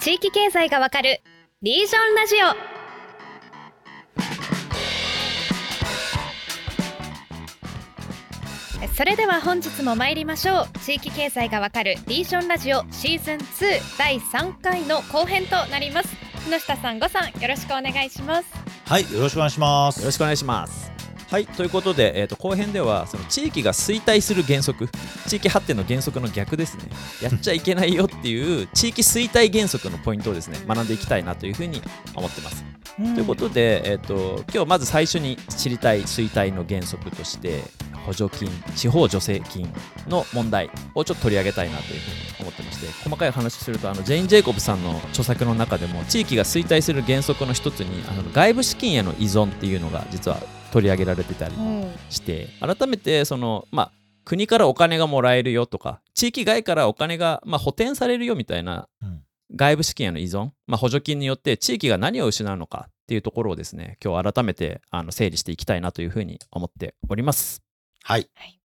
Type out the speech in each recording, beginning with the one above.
地域経済がわかるリージョンラジオ。それでは本日も参りましょう。地域経済がわかるリージョンラジオシーズン2第3回の後編となります。木下さんごさんよろしくお願いします。はいよろしくお願いします。よろしくお願いしますはいということで、えーと、後編ではその地域が衰退する原則地域発展の原則の逆ですねやっちゃいけないよっていう 地域衰退原則のポイントをですね学んでいきたいなというふうに思ってます。うん、ということで、えーと、今日まず最初に知りたい衰退の原則として補助金地方助成金の問題をちょっと取り上げたいなというふうに思ってまして細かい話するとあのジェイン・ジェイコブさんの著作の中でも地域が衰退する原則の一つにあの外部資金への依存っていうのが実は取り上げられてたりして、うん、改めてそのまあ国からお金がもらえるよとか地域外からお金が、まあ、補填されるよみたいな、外部資金への依存、まあ、補助金によって地域が何を失うのかっていうところをですね今日改めてあの整理していきたいなというふうに思っております。はい、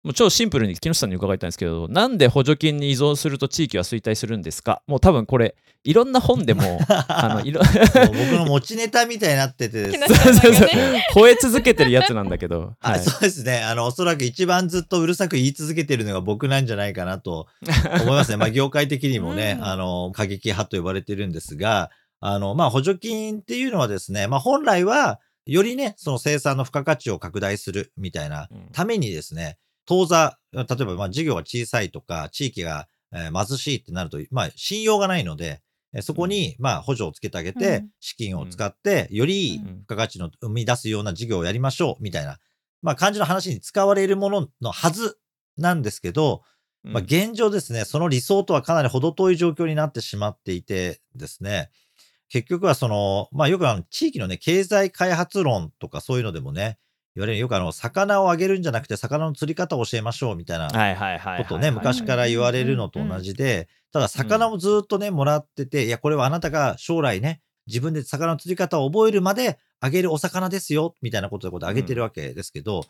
もう超シンプルに木下さんに伺いたいんですけど、なんで補助金に依存すると地域は衰退するんですか？もう多分これ、いろんな本でも、あのいろ僕の持ちネタみたいになってて、そうそうそう、吠え続けてるやつなんだけど。はい、そうですね。あの、おそらく一番ずっとうるさく言い続けてるのが僕なんじゃないかなと 思いますね。まあ、業界的にもね、うん、あの、過激派と呼ばれてるんですが、あの、まあ、補助金っていうのはですね、まあ、本来は、よりね、その生産の付加価値を拡大するみたいなためにですね、当座、例えばまあ事業が小さいとか、地域が貧しいってなると、まあ信用がないので、そこにまあ補助をつけてあげて、資金を使って、より付加価値の生み出すような事業をやりましょう、みたいな、まあ感じの話に使われるもののはずなんですけど、まあ現状ですね、その理想とはかなり程遠い状況になってしまっていてですね、結局はその、まあよくあの地域のね、経済開発論とかそういうのでもね、言われる。よくあの、魚をあげるんじゃなくて、魚の釣り方を教えましょうみたいなことをね、昔から言われるのと同じで、ただ魚もずっとね、もらってて、いや、これはあなたが将来ね、自分で魚の釣り方を覚えるまであげるお魚ですよ、みたいなことであげてるわけですけど、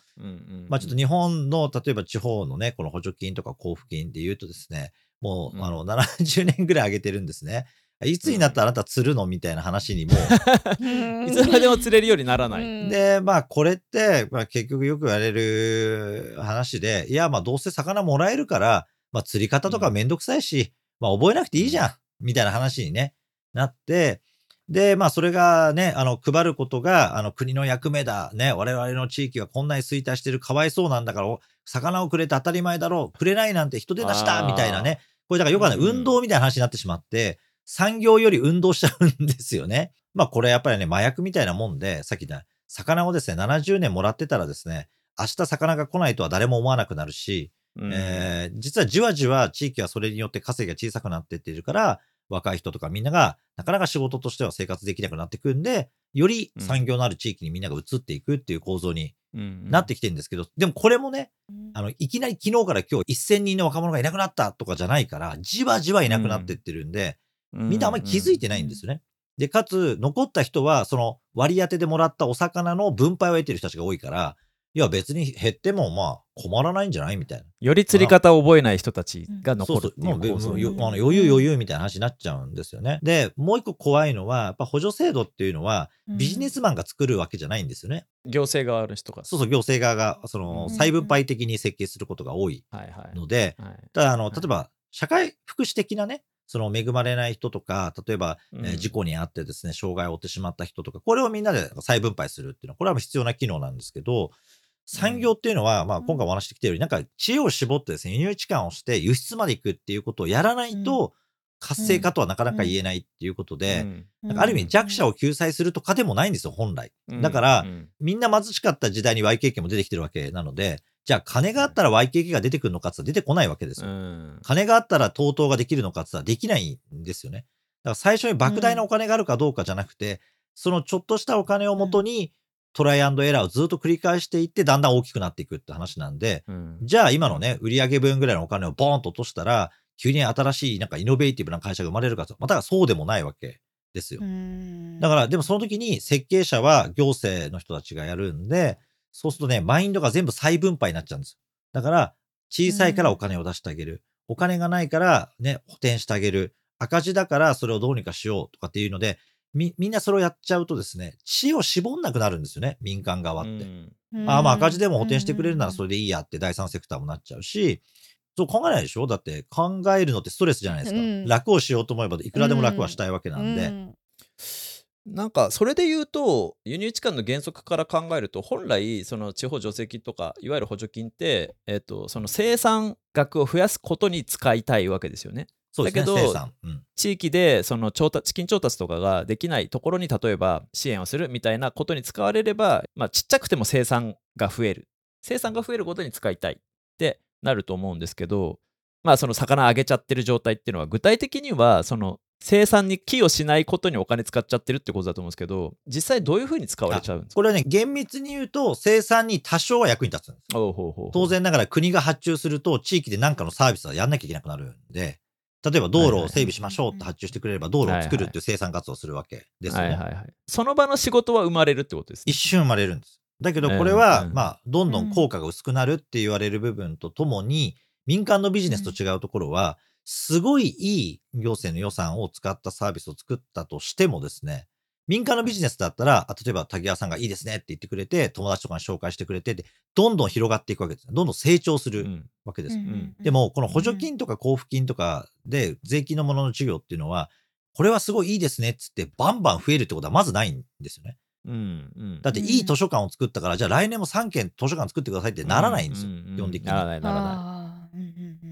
まあちょっと日本の、例えば地方のね、この補助金とか交付金で言うとですね、もう、あの、70年ぐらいあげてるんですね。いつになったらあなた釣るの？みたいな話にも。いつまでも釣れるようにならない。で、まあこれって、まあ、結局よく言われる話で、いやまあどうせ魚もらえるから、まあ釣り方とかめんどくさいし、まあ覚えなくていいじゃん、みたいな話にね、なって、で、まあそれがね、あの配ることがあの国の役目だ、ね、我々の地域はこんなに衰退してるかわいそうなんだから、魚をくれて当たり前だろう、くれないなんて人手出したみたいなね、これだからよくある運動みたいな話になってしまって、産業より運動しちゃうんですよね。まあこれやっぱりね、麻薬みたいなもんで、さっき言った魚をですね、70年もらってたらですね、明日魚が来ないとは誰も思わなくなるし、うん、えー、実はじわじわ地域はそれによって稼ぎが小さくなってっているから、若い人とかみんながなかなか仕事としては生活できなくなってくんで、より産業のある地域にみんなが移っていくっていう構造になってきてるんですけど、でもこれもね、あの、いきなり昨日から今日1000人の若者がいなくなったとかじゃないから、じわじわいなくなってってるんで、みんなあんまり気づいてないんですよね。で、かつ、残った人は、その割り当てでもらったお魚の分配を得てる人たちが多いから、いや別に減ってもまあ困らないんじゃないみたいな。より釣り方を覚えない人たちが残るっていう構造、うん、そうそう余裕余裕みたいな話になっちゃうんですよね。で、もう一個怖いのは、やっぱ補助制度っていうのはビジネスマンが作るわけじゃないんですよね。うん、行政側の人が。そうそう、行政側がその再分配的に設計することが多いので、ただあの、例えば社会福祉的なね、その恵まれない人とか、例えば、うん、えー、事故に遭ってですね、障害を負ってしまった人とか、これをみんなで再分配するっていうのは、これは必要な機能なんですけど、産業っていうのは、まあ、今回お話してきたように、なんか知恵を絞ってですね、輸入置換をして輸出まで行くっていうことをやらないと、活性化とはなかなか言えないっていうことで、なんかある意味弱者を救済するとかでもないんですよ、本来。だから、みんな貧しかった時代に YKK も出てきてるわけなので、じゃあ金があったら YKK が出てくるのかって出てこないわけですよ。金があったら TOTO ができるのかってできないんですよね。だから最初に莫大なお金があるかどうかじゃなくて、そのちょっとしたお金をもとに、トライアンドエラーをずっと繰り返していって、だんだん大きくなっていくって話なんで、うん、じゃあ今のね、売上分ぐらいのお金をボーンと落としたら、急に新しいなんかイノベーティブな会社が生まれるかと、またそうでもないわけですよ。だから、でもその時に設計者は行政の人たちがやるんで、そうするとね、マインドが全部再分配になっちゃうんですよ。だから、小さいからお金を出してあげる。お金がないからね、補填してあげる。赤字だからそれをどうにかしようとかっていうので、み、みんなそれをやっちゃうとですね、知恵を絞んなくなるんですよね、民間側って。うんああ、まあ赤字でも補填してくれるならそれでいいやって第三セクターもなっちゃうし、そう考えないでしょ？だって考えるのってストレスじゃないですか。うん楽をしようと思えばいくらでも楽はしたいわけなんで。うんなんかそれで言うと輸入地間の原則から考えると本来その地方助成金とかいわゆる補助金って、えっとその生産額を増やすことに使いたいわけですよね。そうですね、だけど生産。うん。地域でその調達資金調達とかができないところに例えば支援をするみたいなことに使われれば、まあ、ちっちゃくても生産が増える生産が増えることに使いたいってなると思うんですけどまあその魚あげちゃってる状態っていうのは具体的にはその生産に寄与しないことにお金使っちゃってるってことだと思うんですけど実際どういうふうに使われちゃうんですか？これはね、厳密に言うと、生産に多少は役に立つんです。おうほうほうほう当然ながら国が発注すると、地域で何かのサービスはやんなきゃいけなくなるんで、例えば道路を整備しましょうって発注してくれれば、道路を作るっていう生産活動をするわけですよね。はいはいはいその場の仕事は生まれるってことですね一瞬生まれるんです。だけどこれは、うんうんまあ、どんどん効果が薄くなるって言われる部分とともに、民間のビジネスと違うところは、すごいいい行政の予算を使ったサービスを作ったとしてもですね、民間のビジネスだったら、あ例えば滝川さんがいいですねって言ってくれて、友達とかに紹介してくれてで、どんどん広がっていくわけですね。どんどん成長するうん。わけです。んでも、この補助金とか交付金とかで税金のものの事業っていうのは、これはすごいいいですねっつって、バンバン増えるってことはまずないんですよね。うんうんだっていい図書館を作ったから、じゃあ来年も3軒図書館作ってくださいってならないんですよ。うう基本的に。ならないならない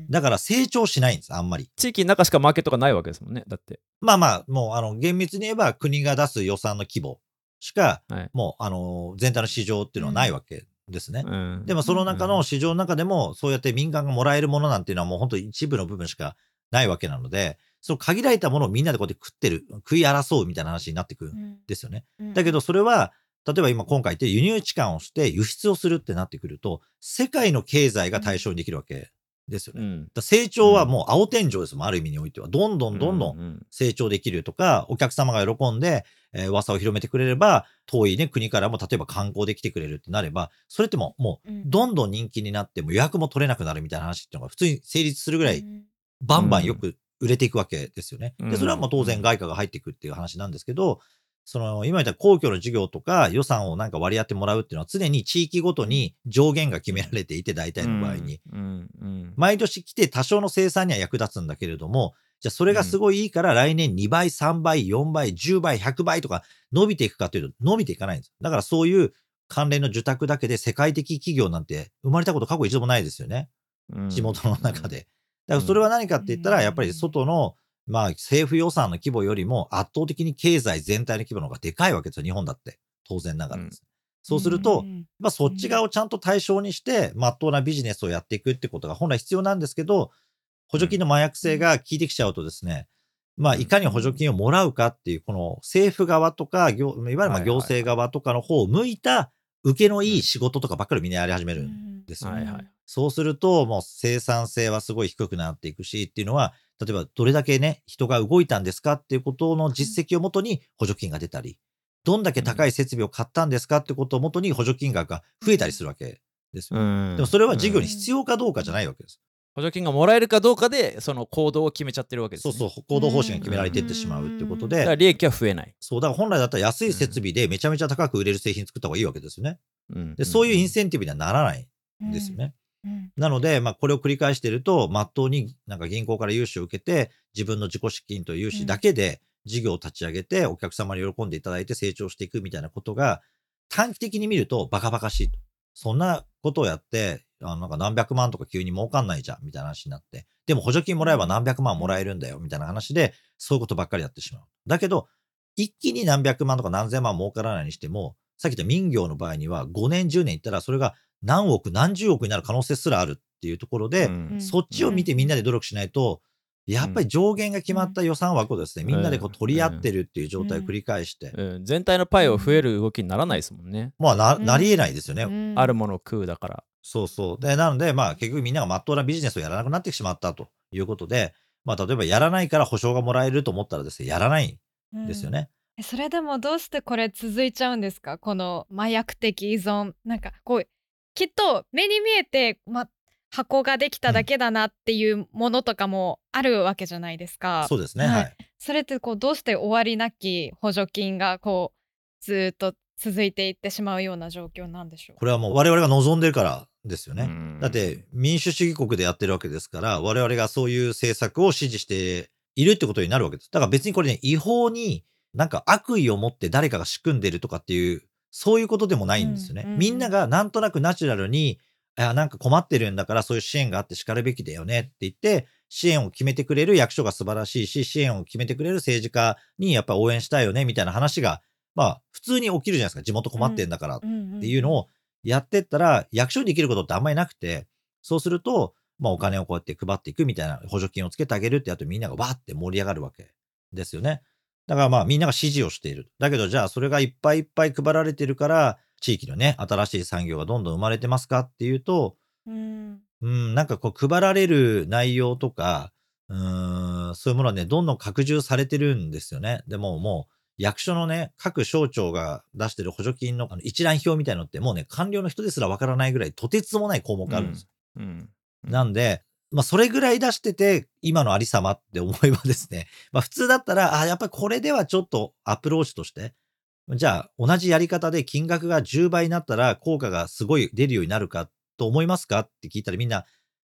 だから成長しないんです、あんまり。地域の中しかマーケットがないわけですもんねだって。まあまあ、もう、あの、厳密に言えば国が出す予算の規模しか、はい。もう、あの、全体の市場っていうのはないわけですね。うん。でもその中うんの市場の中でも、そうやって民間がもらえるものなんていうのはもう本当一部の部分しかないわけなので、その限られたものをみんなでこうやって食ってる、食い争うみたいな話になってくるんですよね。うん。だけどそれは、例えば今今回言って輸入置換をして輸出をするってなってくると、世界の経済が対象にできるわけですよね。うん。ら成長はもう青天井ですもん、ある意味においては。どんどんどんどんん成長できるとか、お客様が喜んで、えー噂を広めてくれれば、遠いね、国からも例えば観光で来てくれるってなれば、それってもう、もう、うん。どんどん人気になって、もう予約も取れなくなるみたいな話っていうのが普通に成立するぐらい、うん。バンバンよく売れていくわけですよね。うん。で、それはもう当然外貨が入っていくっていう話なんですけど、その、今言った公共の事業とか予算をなんか割り当てもらうっていうのは常に地域ごとに上限が決められていて、大体の場合に。うんうん毎年来て多少の生産には役立つんだけれども、じゃあそれがすごいいいから来年2倍、3倍、4倍、10倍、100倍とか伸びていくかというと伸びていかないんです。だからそういう関連の受託だけで世界的企業なんて生まれたこと過去一度もないですよね。うん地元の中で。だからそれは何かって言ったら、うんやっぱり外の、まあ政府予算の規模よりも圧倒的に経済全体の規模の方がでかいわけですよ、日本だって。当然ながらです。そうすると、んまあ、そっち側をちゃんと対象にして、まっとうなビジネスをやっていくってことが本来必要なんですけど、補助金の麻薬性が効いてきちゃうとですね、まあ、いかに補助金をもらうかっていう、この政府側とか、行いわゆるま行政側とかの方を向いた、受けのいい仕事とかばっかりみんなやり始めるんですよ。はいはい。そうすると、もう生産性はすごい低くなっていくし、っていうのは、例えばどれだけね、人が動いたんですかっていうことの実績をもとに補助金が出たり、どんだけ高い設備を買ったんですかってことをもとに補助金額が増えたりするわけですよ。うんでもそれは事業に必要かどうかじゃないわけです。補助金がもらえるかどうかでその行動を決めちゃってるわけですねそうそう、行動方針が決められていってしまうっていうことで、だから利益は増えない、そう、だから本来だったら安い設備でめちゃめちゃ高く売れる製品作った方がいいわけですよね。うんで、そういうインセンティブにはならないんですよね。うんなので、まあ、これを繰り返していると、まっとうになんか銀行から融資を受けて、自分の自己資金と融資だけで事業を立ち上げて、お客様に喜んでいただいて成長していくみたいなことが、短期的に見るとバカバカしいと。そんなことをやって、あのなんか何百万とか急に儲かんないじゃん、みたいな話になって。でも補助金もらえば何百万もらえるんだよ、みたいな話で、そういうことばっかりやってしまう。だけど、一気に何百万とか何千万儲からないにしても、さっき言った民業の場合には5年、10年いったらそれが何億、何十億になる可能性すらあるっていうところで、うん。そっちを見てみんなで努力しないと、やっぱり上限が決まった予算枠をですね、みんなでこう取り合ってるっていう状態を繰り返して、うん全体のパイを増える動きにならないですもんね、まあな、うん。なり得ないですよね。うん。あるものを食うだから。そうそう。で、なので、まあ結局みんなが真っ当なビジネスをやらなくなってしまったということで、まあ例えばやらないから保証がもらえると思ったらですね、やらないん。ですよね。えそれでもどうしてこれ続いちゃうんですか？この麻薬的依存。なんかこうきっと目に見えて、ま、箱ができただけだなっていうものとかもあるわけじゃないですか。そうですね。はいはい。それってこうどうして終わりなき補助金がこうずーっと続いていってしまうような状況なんでしょう？これはもう我々が望んでるからですよね。うんだって民主主義国でやってるわけですから、我々がそういう政策を支持しているってことになるわけです。だから別にこれね、違法になんか悪意を持って誰かが仕組んでるとかっていう、そういうことでもないんですよね。うんうんうんみんながなんとなくナチュラルに、あなんか困ってるんだからそういう支援があって叱るべきだよねって言って、支援を決めてくれる役所が素晴らしいし、支援を決めてくれる政治家にやっぱ応援したいよねみたいな話が、まあ普通に起きるじゃないですか。地元困ってんだからっていうのをやってったら、役所にできることってあんまりなくて、そうすると、まあお金をこうやって配っていくみたいな補助金をつけてあげるってやとみんながわーって盛り上がるわけですよね。だからまあみんなが支持をしている。だけどじゃあそれがいっぱいいっぱい配られてるから、地域のね、新しい産業がどんどん生まれてますか？っていうと、うんうん、なんかこう配られる内容とか、うーん、そういうものはね、どんどん拡充されてるんですよね。でももう、役所のね、各省庁が出してる補助金のあの一覧表みたいのって、もうね、官僚の人ですらわからないぐらい、とてつもない項目あるんですよ。うんなんで、まあ、それぐらい出してて、今のありさまって思えばですね、まあ、普通だったら、あ、やっぱりこれではちょっとアプローチとして、じゃあ、同じやり方で金額が10倍になったら、効果がすごい出るようになるかと思いますかって聞いたらみんな、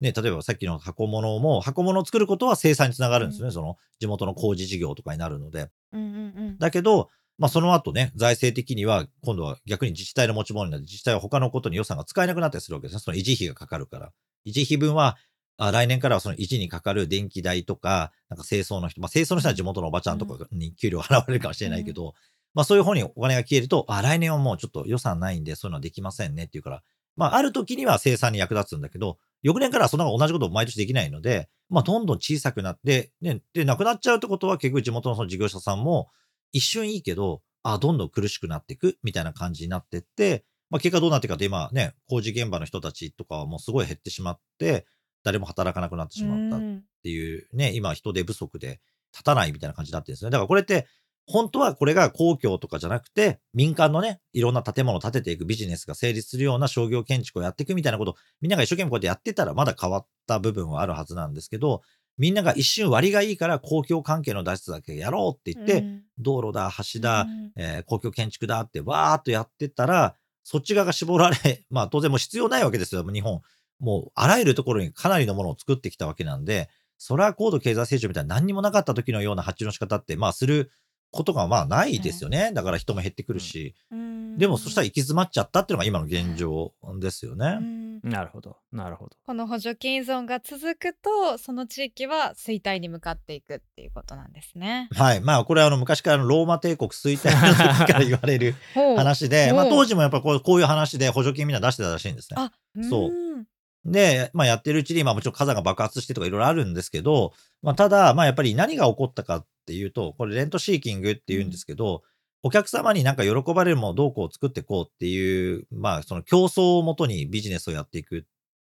ね、例えばさっきの箱物も、箱物を作ることは生産につながるんですよね。その地元の工事事業とかになるので。うんうんうんだけど、まあ、その後ね、財政的には、今度は逆に自治体の持ち物になって、自治体は他のことに予算が使えなくなったりするわけですね。その維持費がかかるから。維持費分は、あ来年からはその維持にかかる電気代とか、なんか清掃の人、まあ、清掃の人は地元のおばちゃんとかに給料払われるかもしれないけど、まあそういう方にお金が消えると、あ、来年はもうちょっと予算ないんで、そういうのはできませんねっていうから、まあある時には生産に役立つんだけど、翌年からはそんな同じことを毎年できないので、まあどんどん小さくなって、ね、で、なくなっちゃうってことは結局地元のその事業者さんも、一瞬いいけど、あ、どんどん苦しくなっていくみたいな感じになってって、まあ結果どうなっていくかって今ね、工事現場の人たちとかはもうすごい減ってしまって、誰も働かなくなってしまったっうんていうね、今人手不足で立たないみたいな感じになってるんですね。だからこれって、本当はこれが公共とかじゃなくて、民間のね、いろんな建物を建てていくビジネスが成立するような商業建築をやっていくみたいなこと、みんなが一生懸命こうやってやってたらまだ変わった部分はあるはずなんですけど、みんなが一瞬割がいいから公共関係の脱出だけやろうって言って、うん道路だ、橋だ、うんえー公共建築だってわーっとやってったら、そっち側が絞られ、まあ当然もう必要ないわけですよ、日本。もうあらゆるところにかなりのものを作ってきたわけなんで、それは高度経済成長みたいな何にもなかった時のような発注の仕方って、まあすることがまあないですよね。だから人も減ってくるし。うんでもそしたら行き詰まっちゃったっていうのが今の現状ですようね。んなるほど、なるほど。この補助金依存が続くとその地域は衰退に向かっていくっていうことなんですね。はい。まあこれはあの昔からのローマ帝国衰退の時から言われる 話で、まあ当時もやっぱこうこういう話で補助金みんな出してたらしいんですね。あそうんで、まあやってるうちに、まあもちろん火山が爆発してとかいろいろあるんですけど、まあただ、まあやっぱり何が起こったかっていうと、これレントシーキングって言うんですけど、お客様になんか喜ばれるものをどうこう作っていこうっていう、まあその競争をもとにビジネスをやっていくっ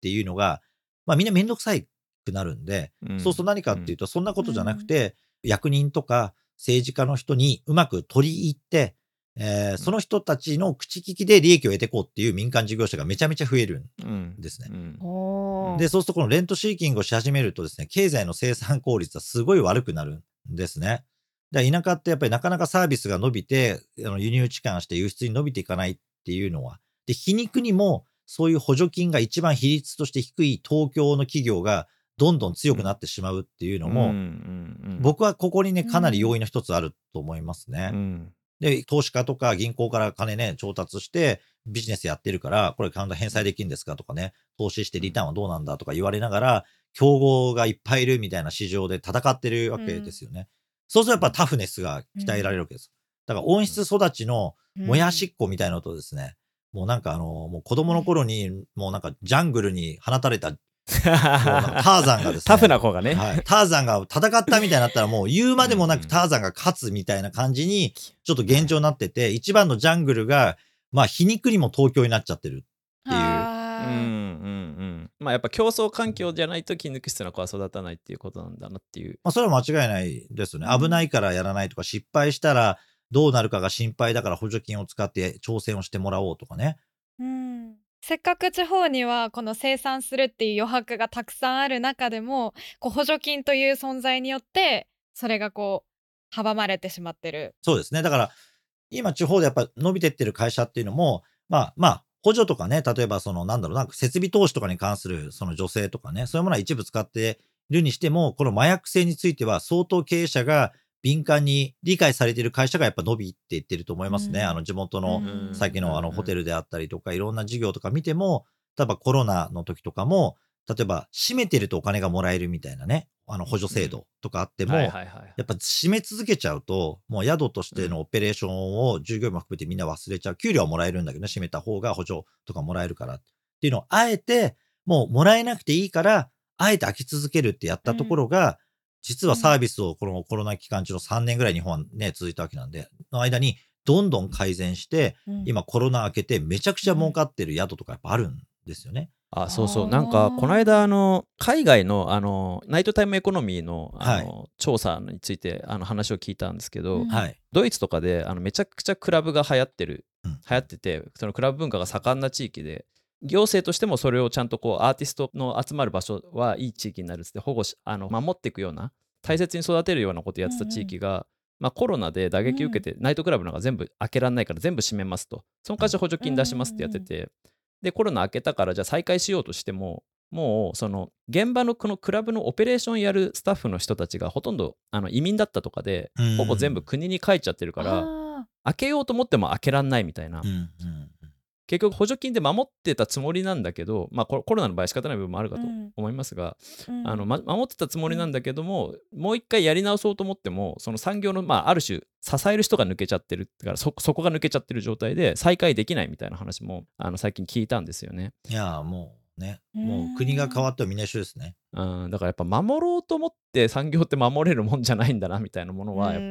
ていうのが、まあみんなめんどくさいくなるんで、うんそうすると何かっていうと、そんなことじゃなくて、役人とか政治家の人にうまく取り入って、えーその人たちの口利きで利益を得ていこうっていう民間事業者がめちゃめちゃ増えるうんんですね。うんほうで、そうするとこのレントシーキングをし始めるとですね、経済の生産効率はすごい悪くなるんですね。だから田舎ってやっぱりなかなかサービスが伸びて、あの輸入置換して輸出に伸びていかないっていうのは。で、皮肉にもそういう補助金が一番比率として低い東京の企業がどんどん強くなってしまうっていうのも、うんうんうん僕はここにね、かなり要因の一つあると思いますね。うんで、投資家とか銀行から金ね、調達してビジネスやってるから、これちゃんと返済できるんですかとかね、投資してリターンはどうなんだとか言われながら、競合がいっぱいいるみたいな市場で戦ってるわけですよね。そうするとやっぱタフネスが鍛えられるわけです。だから温室育ちのもやしっこみたいなのとですね、もうなんかあの、もう子供の頃に、もうなんかジャングルに放たれた、ターザンがですね、タフな子がね。はい、ターザンが戦ったみたいになったらもう言うまでもなくターザンが勝つみたいな感じにちょっと現状になってて、一番のジャングルが、まあ皮肉にも東京になっちゃってる。っていううんうんうん。まあやっぱ競争環境じゃないと筋肉質な子は育たないっていうことなんだなっていう。まあそれは間違いないですよね。うん危ないからやらないとか、失敗したらどうなるかが心配だから補助金を使って挑戦をしてもらおうとかね。せっかく地方にはこの生産するっていう余白がたくさんある中でもこう補助金という存在によってそれがこう阻まれてしまってる。そうですね。だから、今地方でやっぱ伸びてってる会社っていうのも、まあまあ、補助とかね、例えばそのなんだろうな、設備投資とかに関するその助成とかね、そういうものは一部使っているにしても、この麻薬性については相当経営者が敏感に理解されている会社がやっぱ伸びていってると思いますね。うん。あの地元のうん。さっきのあのホテルルであったりとか、いろんな事業とか見ても、例えばコロナの時とかも、例えば閉めてるとお金がもらえるみたいなね、あの補助制度とかあっても、やっぱ閉め続けちゃうと、もう宿としてのオペレーションを従業員も含めてみんな忘れちゃう。給料はもらえるんだけどね、閉めた方が補助とかもらえるからっていうのを、あえて、もうもらえなくていいから、あえて開き続けるってやったところが、実はサービスをこのコロナ期間中の3年ぐらい日本はね、続いたわけなんで、の間にどんどん改善して、うん。今コロナ明けてめちゃくちゃ儲かってる宿とかやっぱあるんですよね。あそうそう。なんかこの間あの海外のあのナイトタイムエコノミーのあの、調査についてあの話を聞いたんですけど。ドイツとかであのめちゃくちゃクラブが流行ってる、うん。流行っててそのクラブ文化が盛んな地域で行政としてもそれをちゃんとこうアーティストの集まる場所はいい地域になるっつって保護しあの守っていくような大切に育てるようなことやってた地域が、まあ、コロナで打撃受けて、ナイトクラブなんか全部開けられないから全部閉めますと。その会社補助金出しますってやってて、でコロナ明けたからじゃあ再開しようとしてももうその現場のこのクラブのオペレーションやるスタッフの人たちがほとんどあの移民だったとかでうん。ほぼ全部国に帰っちゃってるから、あ開けようと思っても開けらんないみたいな、うんうん結局補助金で守ってたつもりなんだけど、まあ、コロナの場合仕方ない部分もあるかとうん。思いますが、ーうん。あのま、守ってたつもりなんだけども、もう一回やり直そうと思ってもその産業の、まあ、ある種支える人が抜けちゃってるだからそそこが抜けちゃってる状態で再開できないみたいな話もあの最近聞いたんですよね。いやーもうね、うん。もう国が変わってもみんな一緒ですね。うん、だからやっぱ守ろうと思って産業って守れるもんじゃないんだなみたいなものは、やっぱ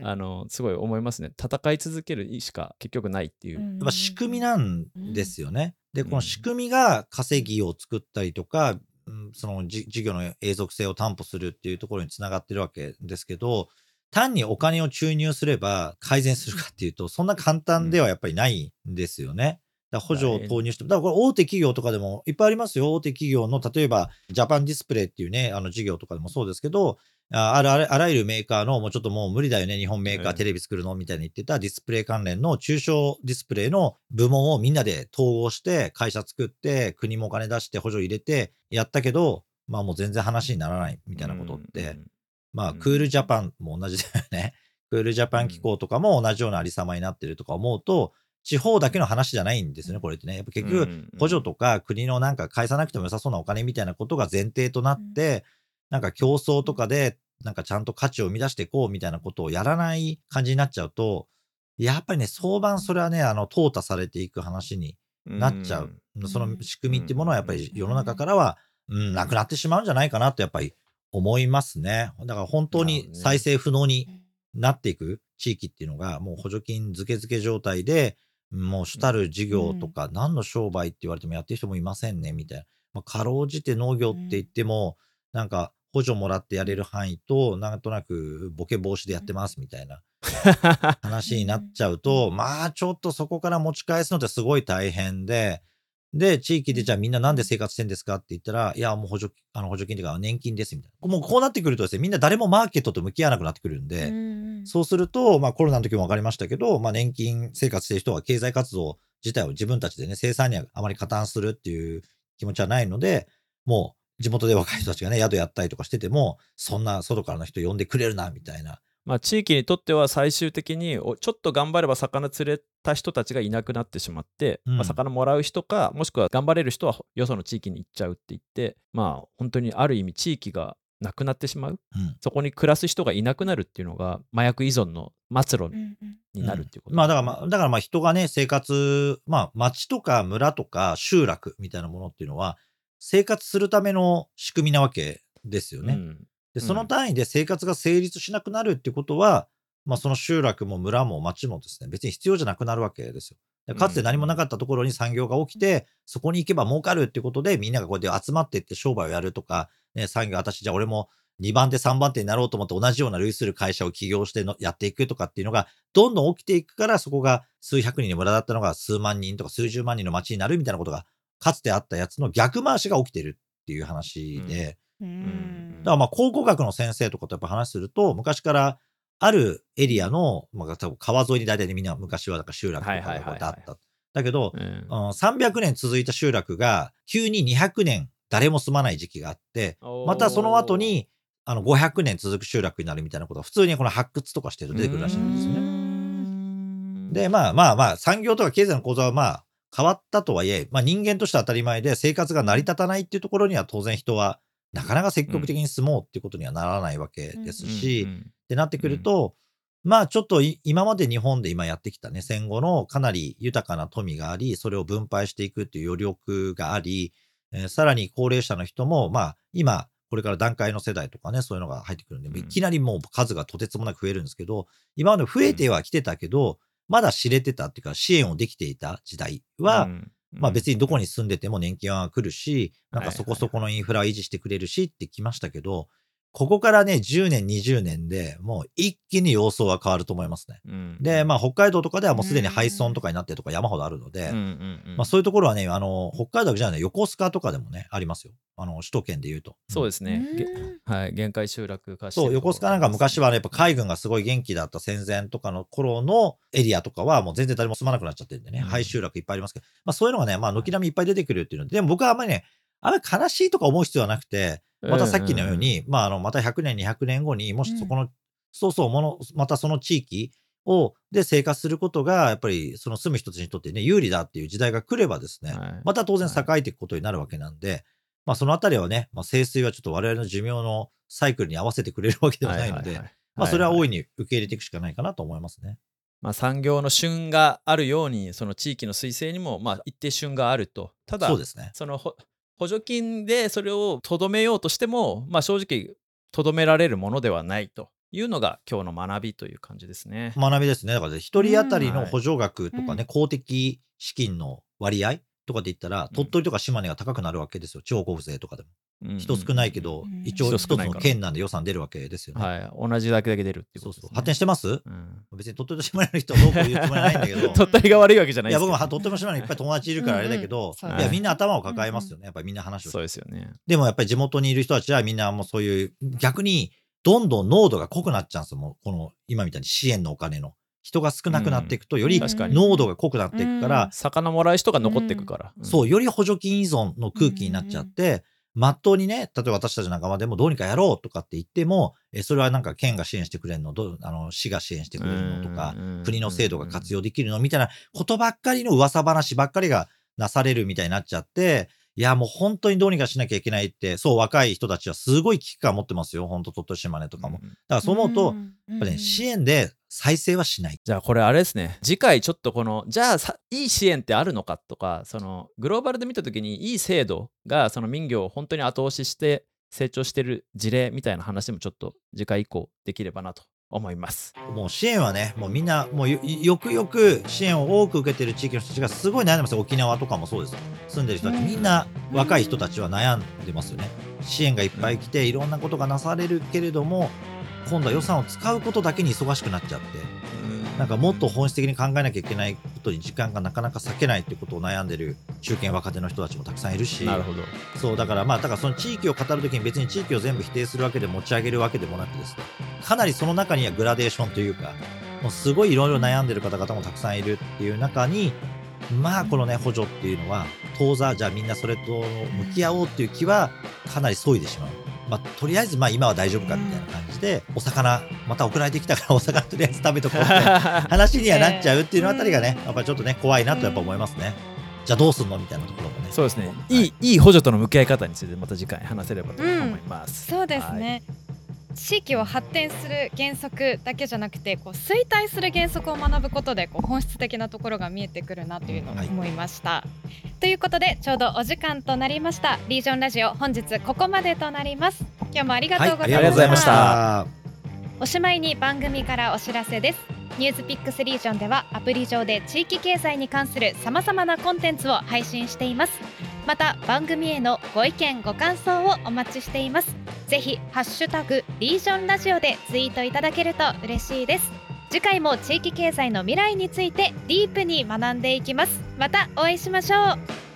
うんあのすごい思いますね戦い続けるしか結局ないっていう。うんやっぱ仕組みなんですよね。で、この仕組みが稼ぎを作ったりとか、うんそのじ事業の永続性を担保するっていうところにつながってるわけですけど、単にお金を注入すれば改善するかっていうと、そんな簡単ではやっぱりないんですよね。だから補助を投入しても、だからこれ大手企業とかでもいっぱいありますよ。大手企業の、例えばジャパンディスプレイっていうね、あの事業とかでもそうですけど、ああるあらあらゆるメーカーの、もうちょっともう無理だよね、日本メーカうんーテレビ作るの？みたいに言ってたディスプレイ関連の中小ディスプレイの部門をみんなで統合して、会社作って、国もお金出して補助入れてやったけど、まあもう全然話にならない。みたいなことって、うんまあうん。クールジャパンも同じだよね。クールジャパン機構とかも同じようなありさまになってるとか思うと、地方だけの話じゃないんですよね、これってね。やっぱ結局、補助とか国のなんか返さなくても良さそうなお金みたいなことが前提となって、なんか競争とかで、なんかちゃんと価値を生み出していこうみたいなことをやらない感じになっちゃうと、やっぱりね、相場それはね、あの、淘汰されていく話になっちゃう。その仕組みっていうものはやっぱり世の中からは、うん、なくなってしまうんじゃないかなとやっぱり思いますね。だから本当に再生不能になっていく地域っていうのが、もう補助金付け付け状態で、もう主たる事業とか、何の商売って言われてもやってる人もいませんね、みたいな。まあ、かろうじて農業って言っても、なんか補助もらってやれる範囲と、なんとなくボケ防止でやってますみたいな話になっちゃうと、まあちょっとそこから持ち返すのってすごい大変で、で、地域でじゃあみんななんで生活してんですかって言ったら、いや、もう補助、あの補助金というか年金ですみたいな。もうこうなってくるとですね、みんな誰もマーケットと向き合わなくなってくるんで、うんそうすると、まあコロナの時も分かりましたけど、まあ年金生活してる人は経済活動自体を自分たちでね、生産にはあまり加担するっていう気持ちはないので、もう地元で若い人たちがね、宿やったりとかしてても、そんな外からの人呼んでくれるな、みたいな。まあ、地域にとっては最終的におちょっと頑張れば魚釣れた人たちがいなくなってしまって、うん。まあ、魚もらう人かもしくは頑張れる人はよその地域に行っちゃうって言ってまあ本当にある意味地域がなくなってしまう。うん。そこに暮らす人がいなくなるっていうのが麻薬依存の末路うんうんになるっていうこと、まあだからまあ、だからまあ人がね、生活、まあ町とか村とか集落みたいなものっていうのは、生活するための仕組みなわけですよね。うんで、うんその単位で生活が成立しなくなるってことは、まあその集落も村も町もですね、別に必要じゃなくなるわけですよ。でかつて何もなかったところに産業が起きて、そこに行けば儲かるってことで、みんながこうやって集まっていって商売をやるとか、ね、産業、私じゃあ俺も2番手、3番手になろうと思って同じような類する会社を起業してのやっていくとかっていうのが、どんどん起きていくから、そこが数百人の村だったのが数万人とか数十万人の町になるみたいなことがかつてあったやつの逆回しが起きてるっていう話で、うん。だからまあ考古学の先生とかとやっぱ話すると、昔からあるエリアの、まあ、多分川沿いに大体ねみんな昔はだから集落とかがこうやってあった。だけど、うん。うん300年続いた集落が急に200年誰も住まない時期があって、またその後にあの500年続く集落になるみたいなことが普通にこの発掘とかしてると出てくるらしいんですよね。ねで、まあまあまあ、産業とか経済の構造はまあ変わったとはいえ、まあ人間としては当たり前で生活が成り立たないっていうところには当然人はなかなか積極的に住もうっていうことにはならないわけですし、ってなってくると、まあちょっとい今まで日本で今やってきたね、戦後のかなり豊かな富があり、それを分配していくっていう余力があり、えーさらに高齢者の人も、まあ今、これから段階の世代とかね、そういうのが入ってくるんで、うん。いきなりもう数がとてつもなく増えるんですけど、今まで増えてはきてたけど、まだ知れてたっていうか支援をできていた時代は、まあ別にどこに住んでても年金は来るし、なんかそこそこのインフラを維持してくれるしってきましたけど、ここからね、10年、20年でもう一気に様相は変わると思いますね。にで、まあ北海道とかではもうすでに廃村とかになってるとか山ほどあるので、まあそういうところはね、あの、北海道じゃない横須賀とかでもね、ありますよ。あの、首都圏で言うと。そうですね。げうんはい、限界集落化してそう、る横須賀なんか昔はね、やっぱ海軍がすごい元気だった戦前とかの頃のエリアとかはもう全然誰も住まなくなっちゃってるんでね、うん廃集落いっぱいありますけど、まあそういうのがね、まあ軒並みいっぱい出てくるっていうので、でも僕はあんまりね、あんまり悲しいとか思う必要はなくて、またさっきのように、まああの、また100年、200年後に、もしそこの、そうそう、もの、またその地域を、で生活することが、やっぱりその住む人たちにとってね、有利だっていう時代が来ればですね、はいまた当然栄えていくことになるわけなんで、まあそのあたりはね、まあ清水はちょっと我々の寿命のサイクルに合わせてくれるわけではないので、まあそれは大い。いに受け入れていくしかないかなと思いますね。まあ、産業の旬があるように、その地域の水性にも、まあ、一定旬があると。ただ、そうですね。そのほ補助金でそれをとどめようとしても、まあ、正直とどめられるものではないというのが今日の学びという感じですね。学びですね。だから一人当たりうんの補助額とかね、公的資金の割合とかで言ったら、うん鳥取とか島根が高くなるわけですよ。地方交付税とかでも。うん人少ないけど、うん一応一つの県なんで予算出るわけですよね。はい、同じだけだけ出るっていうことね。そうそう。発展してます？うん別に鳥取と島根の人はどうこう言うつもりはないんだけど。鳥取が悪いわけじゃないいや、ですけど僕もは鳥取も島根にいっぱい 友達いるからあれだけど、うんうんいや、みんな頭を抱えますよね。やっぱりみんな話をそうですよね。でもやっぱり地元にいる人たちはみんなもうそういう、逆にどんどん濃度が濃くなっちゃうんですよ。もうこの今みたいに支援のお金の。人が少なくなっていくと、より濃度が濃くなっていくから、魚もらう人が残っていくから。そう、より補助金依存の空気になっちゃって、まっとうにね、例えば私たち仲間でもどうにかやろうとかって言っても、えそれはなんか県が支援してくれるの、どうあの市が支援してくれるのとか、国の制度が活用できるのみたいなことばっかりの噂話ばっかりがなされるみたいになっちゃって、いや、もう本当にどうにかしなきゃいけないって、そう、若い人たちはすごい危機感持ってますよ。本当鳥取島根とかも。だからそう思うと、やっぱね、支援で再生はしない。じゃあこれあれですね次回ちょっとこのじゃあさいい支援ってあるのかとかそのグローバルで見た時にいい制度がその民業を本当に後押しして成長してる事例みたいな話もちょっと次回以降できればなと思います。もう支援はね、もうみんな、もうよよくよく支援を多く受けてる地域の人たちがすごい悩んでますよ。沖縄とかもそうです。住んでる人たち、うんみんな若い人たちは悩んでますよね。支援がいっぱい来て、いろんなことがなされるけれども、今度は予算を使うことだけに忙しくなっちゃって、なんかもっと本質的に考えなきゃいけないことに時間がなかなか割けないってことを悩んでる中堅若手の人たちもたくさんいるし、なるほど。そう、だからまあ、だからその地域を語るときに別に地域を全部否定するわけで持ち上げるわけでもなくですね、かなりその中にはグラデーションというか、もうすごいいろいろ悩んでる方々もたくさんいるっていう中に、まあこのね、補助っていうのは、当座、じゃあみんなそれと向き合おうっていう気はかなり削いでしまう。まあ、とりあえずまあ今は大丈夫かみたいな感じで、お魚、また送られてきたからお魚とりあえず食べとこうみたいな 話にはなっちゃうっていうのあたりがね、やっぱりちょっとね、怖いなとやっぱ思いますね。じゃあどうすんのみたいなところもね。そうですね。いい、いい補助との向き合い方についてまた次回話せればと思います。そうですね、地域を発展する原則だけじゃなくてこう衰退する原則を学ぶことでこう本質的なところが見えてくるなというのをはい思いました。ということでちょうどお時間となりましたリージョンラジオ本日ここまでとなります。今日もありがとうございました。ありがとうございましたた。おしまいに番組からお知らせですニュースピックスリージョンではアプリ上で地域経済に関するさまざまなコンテンツを配信していますまた番組へのご意見ご感想をお待ちしていますぜひハッシュタグリージョンラジオでツイートいただけると嬉しいです。次回も地域経済の未来についてディープに学んでいきます。またお会いしましょう。